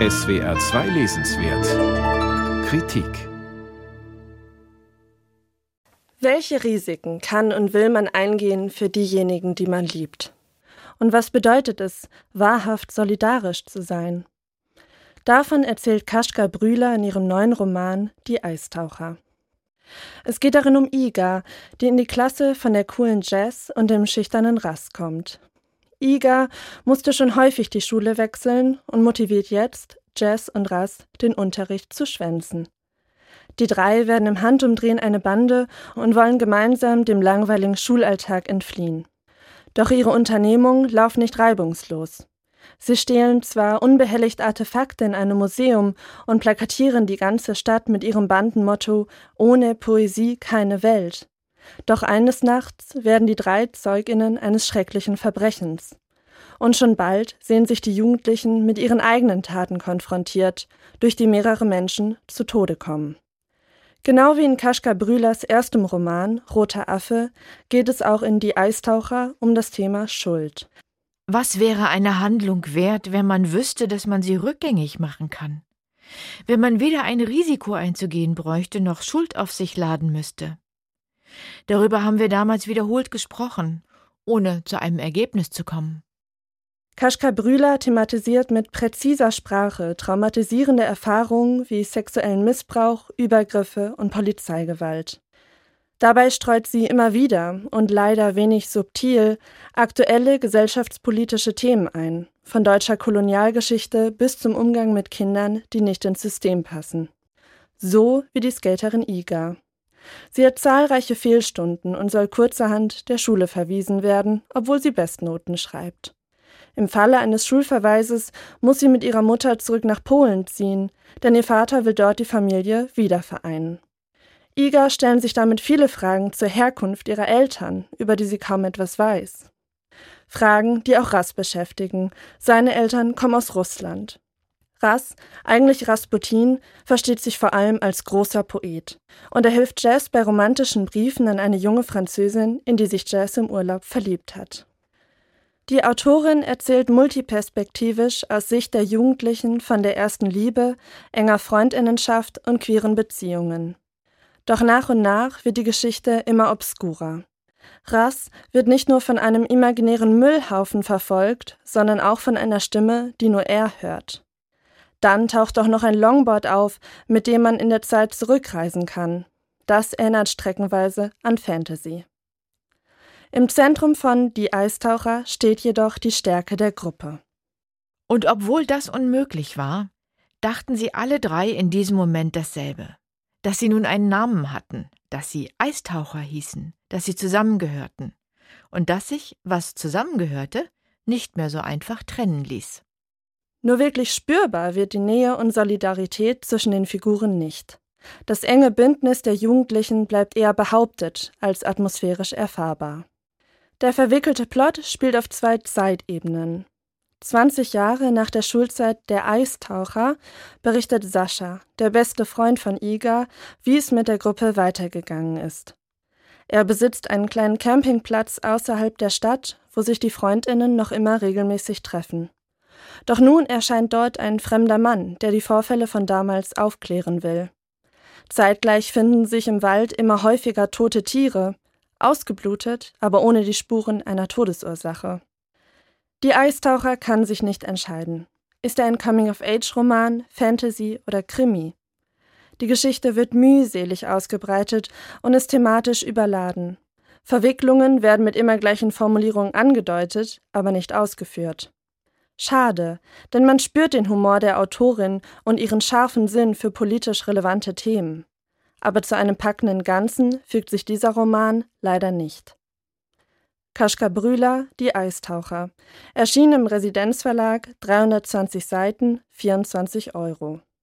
SWR 2 Lesenswert Kritik Welche Risiken kann und will man eingehen für diejenigen, die man liebt? Und was bedeutet es, wahrhaft solidarisch zu sein? Davon erzählt Kaschka Brühler in ihrem neuen Roman Die Eistaucher. Es geht darin um Iga, die in die Klasse von der coolen Jazz und dem schüchternen Rass kommt. Iga musste schon häufig die Schule wechseln und motiviert jetzt, Jazz und Ras den Unterricht zu schwänzen. Die drei werden im Handumdrehen eine Bande und wollen gemeinsam dem langweiligen Schulalltag entfliehen. Doch ihre Unternehmungen laufen nicht reibungslos. Sie stehlen zwar unbehelligt Artefakte in einem Museum und plakatieren die ganze Stadt mit ihrem Bandenmotto Ohne Poesie keine Welt. Doch eines Nachts werden die drei Zeuginnen eines schrecklichen Verbrechens. Und schon bald sehen sich die Jugendlichen mit ihren eigenen Taten konfrontiert, durch die mehrere Menschen zu Tode kommen. Genau wie in Kaschka Brülers erstem Roman Roter Affe geht es auch in Die Eistaucher um das Thema Schuld. Was wäre eine Handlung wert, wenn man wüsste, dass man sie rückgängig machen kann? Wenn man weder ein Risiko einzugehen bräuchte, noch Schuld auf sich laden müsste? Darüber haben wir damals wiederholt gesprochen, ohne zu einem Ergebnis zu kommen. Kaschka Brühler thematisiert mit präziser Sprache traumatisierende Erfahrungen wie sexuellen Missbrauch, Übergriffe und Polizeigewalt. Dabei streut sie immer wieder und leider wenig subtil aktuelle gesellschaftspolitische Themen ein, von deutscher Kolonialgeschichte bis zum Umgang mit Kindern, die nicht ins System passen. So wie die Skaterin Iga. Sie hat zahlreiche Fehlstunden und soll kurzerhand der Schule verwiesen werden, obwohl sie Bestnoten schreibt. Im Falle eines Schulverweises muss sie mit ihrer Mutter zurück nach Polen ziehen, denn ihr Vater will dort die Familie wiedervereinen. Iga stellen sich damit viele Fragen zur Herkunft ihrer Eltern, über die sie kaum etwas weiß. Fragen, die auch Rass beschäftigen. Seine Eltern kommen aus Russland. Rass, eigentlich Rasputin, versteht sich vor allem als großer Poet. Und er hilft Jazz bei romantischen Briefen an eine junge Französin, in die sich Jazz im Urlaub verliebt hat. Die Autorin erzählt multiperspektivisch aus Sicht der Jugendlichen von der ersten Liebe, enger Freundinnenschaft und queeren Beziehungen. Doch nach und nach wird die Geschichte immer obskurer. Rass wird nicht nur von einem imaginären Müllhaufen verfolgt, sondern auch von einer Stimme, die nur er hört. Dann taucht auch noch ein Longboard auf, mit dem man in der Zeit zurückreisen kann. Das erinnert streckenweise an Fantasy. Im Zentrum von Die Eistaucher steht jedoch die Stärke der Gruppe. Und obwohl das unmöglich war, dachten sie alle drei in diesem Moment dasselbe. Dass sie nun einen Namen hatten, dass sie Eistaucher hießen, dass sie zusammengehörten und dass sich, was zusammengehörte, nicht mehr so einfach trennen ließ. Nur wirklich spürbar wird die Nähe und Solidarität zwischen den Figuren nicht. Das enge Bündnis der Jugendlichen bleibt eher behauptet als atmosphärisch erfahrbar. Der verwickelte Plot spielt auf zwei Zeitebenen. 20 Jahre nach der Schulzeit der Eistaucher berichtet Sascha, der beste Freund von Iga, wie es mit der Gruppe weitergegangen ist. Er besitzt einen kleinen Campingplatz außerhalb der Stadt, wo sich die Freundinnen noch immer regelmäßig treffen. Doch nun erscheint dort ein fremder Mann, der die Vorfälle von damals aufklären will. Zeitgleich finden sich im Wald immer häufiger tote Tiere, ausgeblutet, aber ohne die Spuren einer Todesursache. Die Eistaucher kann sich nicht entscheiden. Ist er ein Coming-of-Age-Roman, Fantasy oder Krimi? Die Geschichte wird mühselig ausgebreitet und ist thematisch überladen. Verwicklungen werden mit immer gleichen Formulierungen angedeutet, aber nicht ausgeführt. Schade, denn man spürt den Humor der Autorin und ihren scharfen Sinn für politisch relevante Themen aber zu einem packenden Ganzen fügt sich dieser Roman leider nicht. Kaschka Brühler, Die Eistaucher, erschien im Residenzverlag, 320 Seiten, 24 Euro.